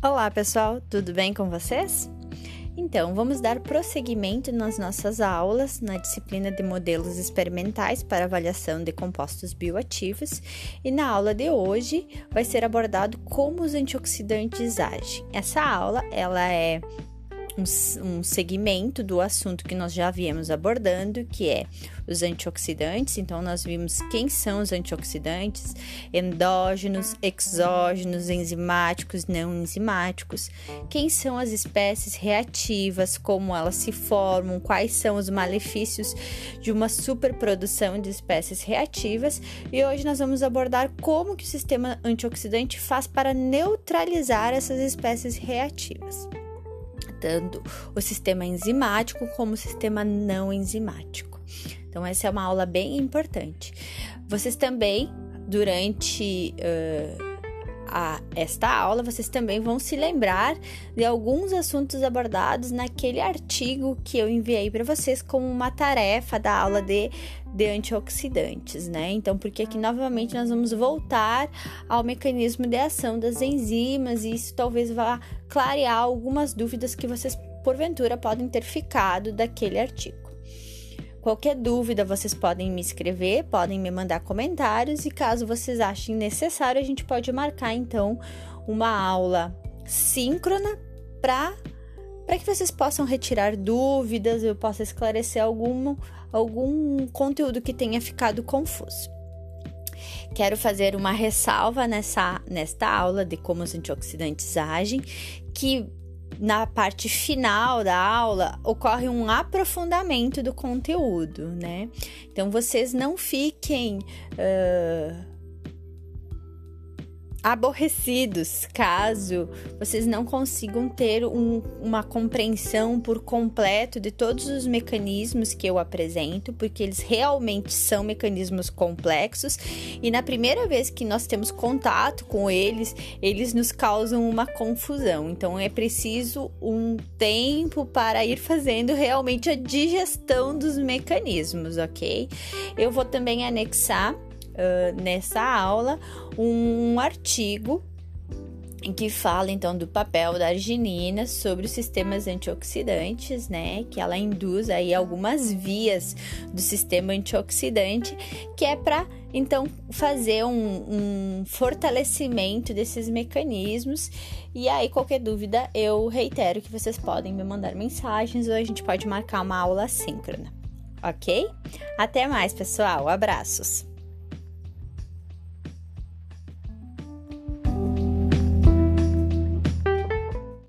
Olá, pessoal, tudo bem com vocês? Então, vamos dar prosseguimento nas nossas aulas na disciplina de modelos experimentais para avaliação de compostos bioativos e na aula de hoje vai ser abordado como os antioxidantes agem. Essa aula, ela é um, um segmento do assunto que nós já viemos abordando, que é os antioxidantes. Então, nós vimos quem são os antioxidantes: endógenos, exógenos, enzimáticos, não enzimáticos. Quem são as espécies reativas, como elas se formam, quais são os malefícios de uma superprodução de espécies reativas. E hoje nós vamos abordar como que o sistema antioxidante faz para neutralizar essas espécies reativas tanto o sistema enzimático como o sistema não enzimático. Então, essa é uma aula bem importante. Vocês também, durante uh, a esta aula, vocês também vão se lembrar de alguns assuntos abordados naquele artigo que eu enviei para vocês como uma tarefa da aula de, de antioxidantes, né? Então, porque aqui novamente nós vamos voltar ao mecanismo de ação das enzimas e isso talvez vá clarear algumas dúvidas que vocês porventura podem ter ficado daquele artigo. Qualquer dúvida vocês podem me escrever, podem me mandar comentários e caso vocês achem necessário, a gente pode marcar então uma aula síncrona para para que vocês possam retirar dúvidas, eu possa esclarecer algum, algum conteúdo que tenha ficado confuso. Quero fazer uma ressalva nessa, nesta aula de como os antioxidantes agem, que na parte final da aula ocorre um aprofundamento do conteúdo, né? Então vocês não fiquem uh, aborrecidos caso vocês não consigam ter um, uma compreensão por completo de todos os mecanismos que eu apresento, porque eles realmente são mecanismos complexos e na primeira vez que nós temos contato com eles, eles nos causam uma confusão. Então é preciso um tempo para ir fazendo realmente a digestão dos mecanismos, ok? Eu vou também anexar uh, nessa aula um artigo que fala então do papel da arginina sobre os sistemas antioxidantes, né? Que ela induz aí algumas vias do sistema antioxidante, que é para então fazer um, um, fortalecimento desses mecanismos. E aí, qualquer dúvida, eu reitero que vocês podem me mandar mensagens ou a gente pode marcar uma aula síncrona, ok? Até mais, pessoal. Abraços!